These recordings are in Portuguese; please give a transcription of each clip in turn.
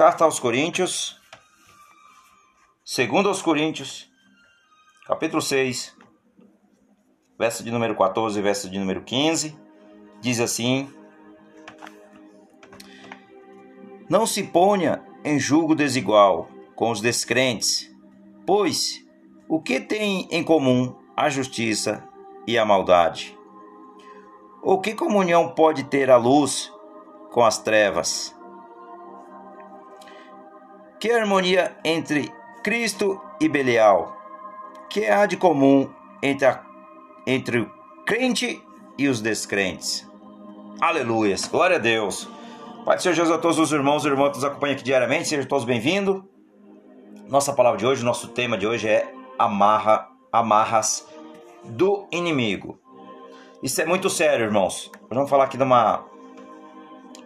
Carta aos Coríntios, segundo aos Coríntios, capítulo 6, verso de número 14 verso de número 15, diz assim: Não se ponha em julgo desigual com os descrentes, pois o que tem em comum a justiça e a maldade? Ou que comunhão pode ter a luz com as trevas? Que harmonia entre Cristo e Belial? Que há de comum entre, a, entre o crente e os descrentes? Aleluias, glória a Deus. Pai do Senhor Jesus a todos os irmãos e irmãs que nos acompanham aqui diariamente, sejam todos bem-vindos. Nossa palavra de hoje, nosso tema de hoje é amarra, amarras do inimigo. Isso é muito sério, irmãos. Vamos falar aqui de uma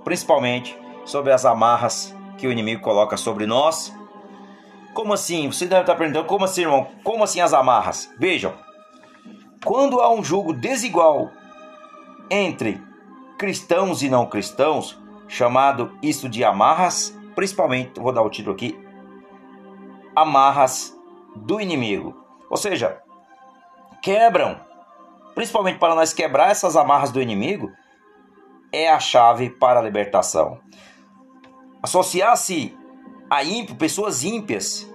principalmente sobre as amarras que o inimigo coloca sobre nós. Como assim? Você deve estar perguntando, como assim, irmão? Como assim as amarras? Vejam, quando há um julgo desigual entre cristãos e não cristãos, chamado isso de amarras, principalmente, vou dar o título aqui, amarras do inimigo. Ou seja, quebram, principalmente para nós quebrar essas amarras do inimigo, é a chave para a libertação. Associar-se a ímpio, pessoas ímpias,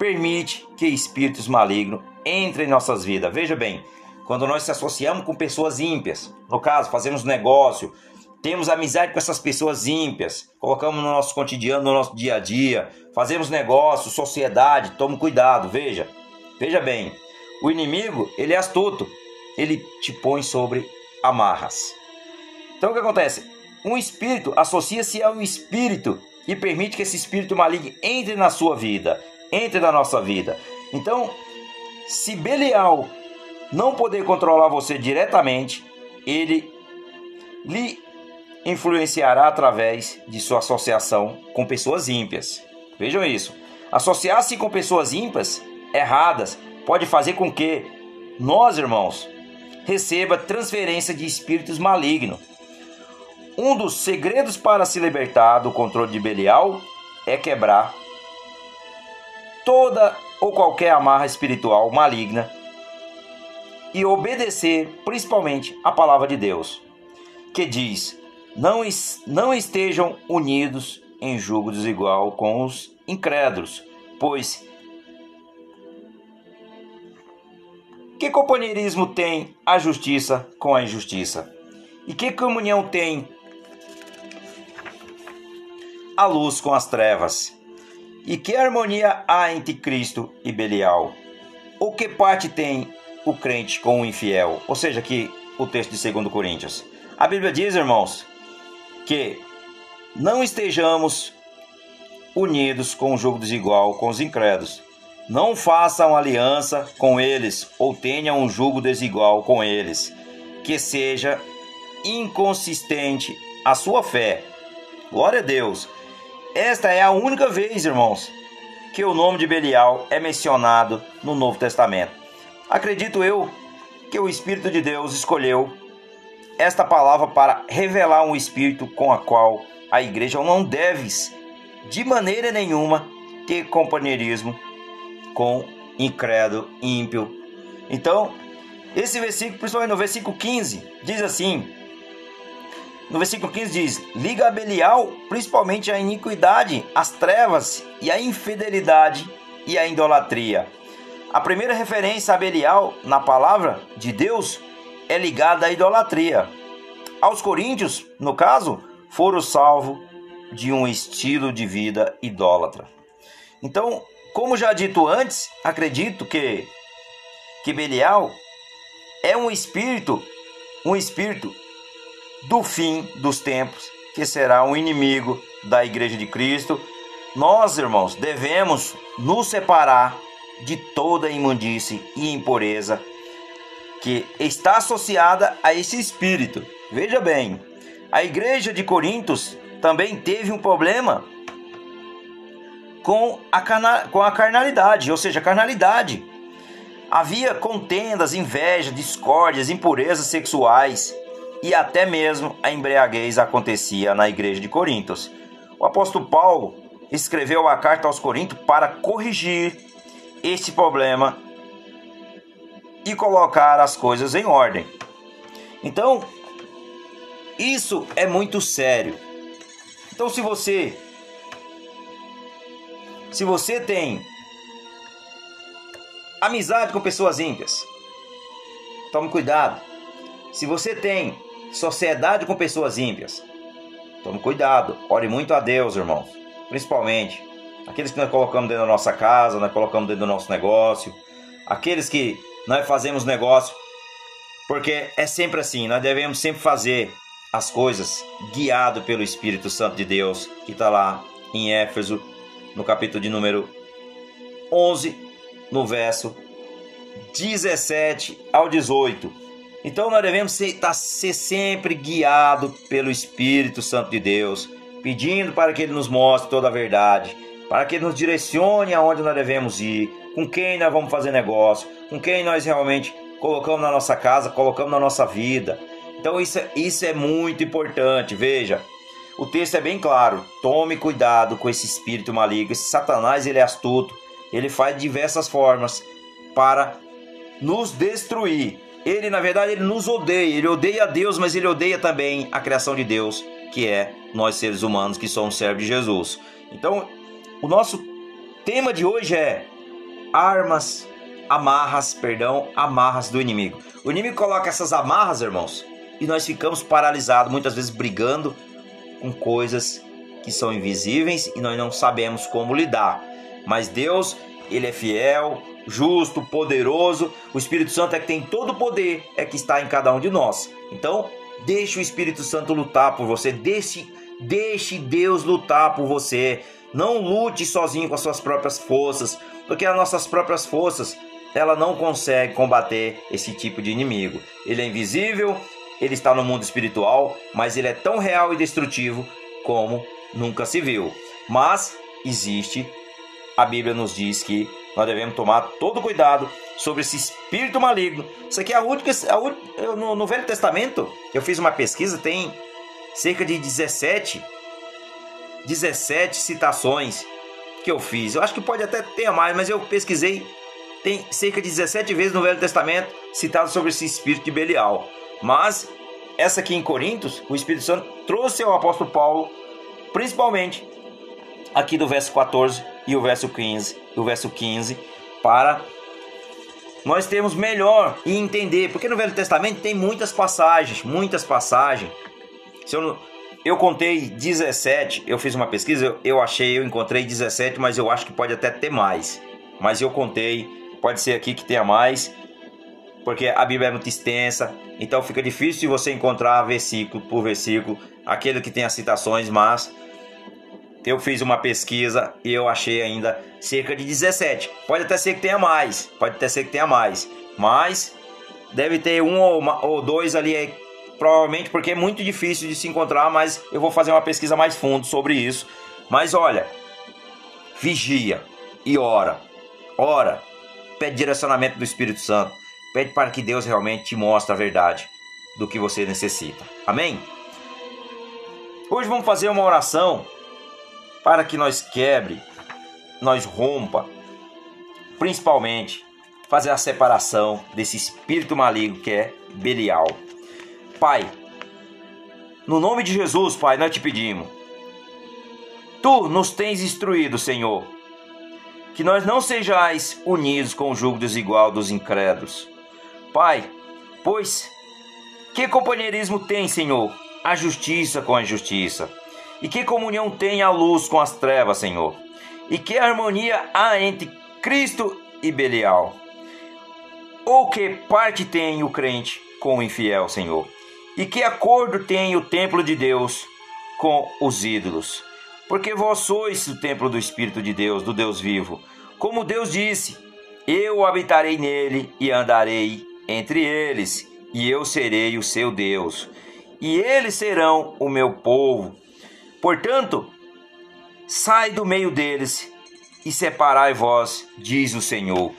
permite que espíritos malignos entrem em nossas vidas. Veja bem, quando nós se associamos com pessoas ímpias, no caso, fazemos negócio, temos amizade com essas pessoas ímpias, colocamos no nosso cotidiano, no nosso dia a dia, fazemos negócio, sociedade, tome cuidado, veja, veja bem, o inimigo, ele é astuto, ele te põe sobre amarras. Então o que acontece? Um espírito associa-se a um espírito e permite que esse espírito maligno entre na sua vida, entre na nossa vida. Então, se Belial não poder controlar você diretamente, ele lhe influenciará através de sua associação com pessoas ímpias. Vejam isso. Associar-se com pessoas ímpias, erradas, pode fazer com que nós, irmãos, receba transferência de espíritos malignos um dos segredos para se libertar do controle de Belial é quebrar toda ou qualquer amarra espiritual maligna e obedecer principalmente a palavra de Deus, que diz: não, não estejam unidos em julgo desigual com os incrédulos, pois que companheirismo tem a justiça com a injustiça? E que comunhão tem a luz com as trevas. E que harmonia há entre Cristo e Belial? O que parte tem o crente com o infiel? Ou seja, aqui o texto de 2 Coríntios. A Bíblia diz, irmãos, que não estejamos unidos com o jogo desigual com os incrédulos. Não façam aliança com eles ou tenham um jugo desigual com eles, que seja inconsistente a sua fé. Glória a Deus. Esta é a única vez, irmãos, que o nome de Belial é mencionado no Novo Testamento. Acredito eu que o Espírito de Deus escolheu esta palavra para revelar um espírito com a qual a igreja não deve, de maneira nenhuma, ter companheirismo com incrédulo, ímpio. Então, esse versículo, principalmente no versículo 15, diz assim: no versículo 15 diz: Liga a Belial principalmente a iniquidade, as trevas e a infidelidade e a idolatria. A primeira referência a Belial na palavra de Deus é ligada à idolatria. Aos coríntios, no caso, foram salvos de um estilo de vida idólatra. Então, como já dito antes, acredito que que Belial é um espírito, um espírito do fim dos tempos, que será um inimigo da Igreja de Cristo. Nós, irmãos, devemos nos separar de toda imundície e impureza que está associada a esse espírito. Veja bem, a igreja de Corintos também teve um problema com a, com a carnalidade, ou seja, a carnalidade. Havia contendas, inveja, discórdias, impurezas sexuais e até mesmo a embriaguez acontecia na igreja de Corintos. O apóstolo Paulo escreveu a carta aos Coríntios para corrigir este problema e colocar as coisas em ordem. Então, isso é muito sério. Então, se você se você tem amizade com pessoas ímpias, tome cuidado. Se você tem sociedade com pessoas ímpias, tome cuidado. Ore muito a Deus, irmãos. Principalmente aqueles que nós colocamos dentro da nossa casa, nós colocamos dentro do nosso negócio, aqueles que nós fazemos negócio, porque é sempre assim, nós devemos sempre fazer as coisas guiado pelo Espírito Santo de Deus, que está lá em Éfeso, no capítulo de número 11, no verso 17 ao 18. Então nós devemos ser, tá, ser sempre guiado pelo Espírito Santo de Deus, pedindo para que Ele nos mostre toda a verdade, para que Ele nos direcione aonde nós devemos ir, com quem nós vamos fazer negócio, com quem nós realmente colocamos na nossa casa, colocamos na nossa vida. Então isso, é, isso é muito importante, veja. O texto é bem claro. Tome cuidado com esse espírito maligno. Esse Satanás ele é astuto. Ele faz diversas formas para nos destruir. Ele, na verdade, ele nos odeia. Ele odeia a Deus, mas ele odeia também a criação de Deus, que é nós seres humanos que somos servos de Jesus. Então, o nosso tema de hoje é armas, amarras, perdão, amarras do inimigo. O inimigo coloca essas amarras, irmãos, e nós ficamos paralisados, muitas vezes brigando com coisas que são invisíveis e nós não sabemos como lidar. Mas Deus, ele é fiel, justo, poderoso. O Espírito Santo é que tem todo o poder, é que está em cada um de nós. Então, deixe o Espírito Santo lutar por você, deixe, deixe Deus lutar por você. Não lute sozinho com as suas próprias forças, porque as nossas próprias forças, ela não consegue combater esse tipo de inimigo. Ele é invisível, ele está no mundo espiritual, mas ele é tão real e destrutivo como nunca se viu. Mas existe, a Bíblia nos diz que nós devemos tomar todo cuidado sobre esse espírito maligno. Isso aqui é a única. A, no, no Velho Testamento, eu fiz uma pesquisa, tem cerca de 17, 17 citações que eu fiz. Eu acho que pode até ter mais, mas eu pesquisei. Tem cerca de 17 vezes no Velho Testamento citado sobre esse espírito de Belial. Mas essa aqui em Coríntios, o Espírito Santo trouxe ao apóstolo Paulo, principalmente aqui do verso 14 e o verso 15, o verso 15, para nós termos melhor e entender, porque no Velho Testamento tem muitas passagens, muitas passagens. Se eu, eu contei 17, eu fiz uma pesquisa, eu, eu achei, eu encontrei 17, mas eu acho que pode até ter mais. Mas eu contei, pode ser aqui que tenha mais, porque a Bíblia é muito extensa, então fica difícil de você encontrar versículo por versículo, aquele que tem as citações, mas eu fiz uma pesquisa e eu achei ainda cerca de 17. Pode até ser que tenha mais, pode até ser que tenha mais, mas deve ter um ou, uma, ou dois ali, provavelmente porque é muito difícil de se encontrar, mas eu vou fazer uma pesquisa mais fundo sobre isso. Mas olha, vigia e ora, ora, pede direcionamento do Espírito Santo Pede para que Deus realmente te mostre a verdade do que você necessita. Amém? Hoje vamos fazer uma oração para que nós quebre, nós rompa, principalmente fazer a separação desse espírito maligno que é Belial. Pai, no nome de Jesus, Pai, nós te pedimos. Tu nos tens instruído, Senhor, que nós não sejais unidos com o jugo desigual dos incrédulos Pai, pois que companheirismo tem, Senhor, a justiça com a injustiça? E que comunhão tem a luz com as trevas, Senhor? E que harmonia há entre Cristo e Belial? Ou que parte tem o crente com o infiel, Senhor? E que acordo tem o templo de Deus com os ídolos? Porque vós sois o templo do Espírito de Deus, do Deus vivo. Como Deus disse: Eu habitarei nele e andarei entre eles, e eu serei o seu Deus, e eles serão o meu povo. Portanto, sai do meio deles e separai vós, diz o Senhor.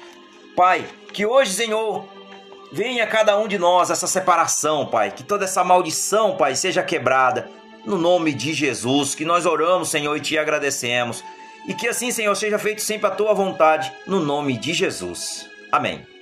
Pai, que hoje, Senhor, venha a cada um de nós essa separação, Pai, que toda essa maldição, Pai, seja quebrada no nome de Jesus, que nós oramos, Senhor, e te agradecemos. E que assim, Senhor, seja feito sempre a tua vontade, no nome de Jesus. Amém.